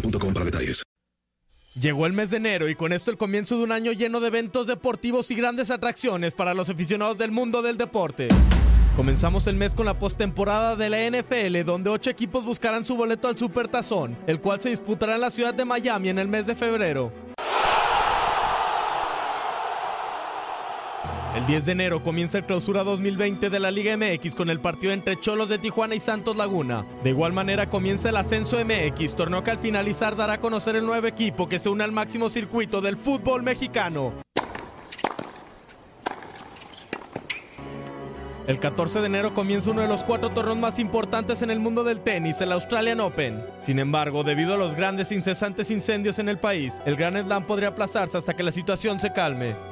para detalles. Llegó el mes de enero y con esto el comienzo de un año lleno de eventos deportivos y grandes atracciones para los aficionados del mundo del deporte. Comenzamos el mes con la postemporada de la NFL, donde ocho equipos buscarán su boleto al Supertazón, el cual se disputará en la ciudad de Miami en el mes de febrero. El 10 de enero comienza el clausura 2020 de la Liga MX con el partido entre Cholos de Tijuana y Santos Laguna. De igual manera comienza el Ascenso MX, torneo que al finalizar dará a conocer el nuevo equipo que se une al máximo circuito del fútbol mexicano. El 14 de enero comienza uno de los cuatro torneos más importantes en el mundo del tenis, el Australian Open. Sin embargo, debido a los grandes incesantes incendios en el país, el Grand Slam podría aplazarse hasta que la situación se calme.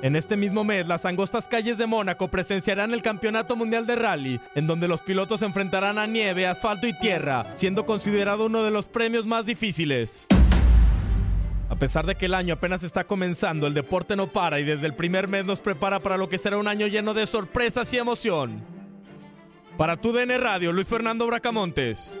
En este mismo mes, las angostas calles de Mónaco presenciarán el Campeonato Mundial de Rally, en donde los pilotos se enfrentarán a nieve, asfalto y tierra, siendo considerado uno de los premios más difíciles. A pesar de que el año apenas está comenzando, el deporte no para y desde el primer mes nos prepara para lo que será un año lleno de sorpresas y emoción. Para tu DN Radio, Luis Fernando Bracamontes.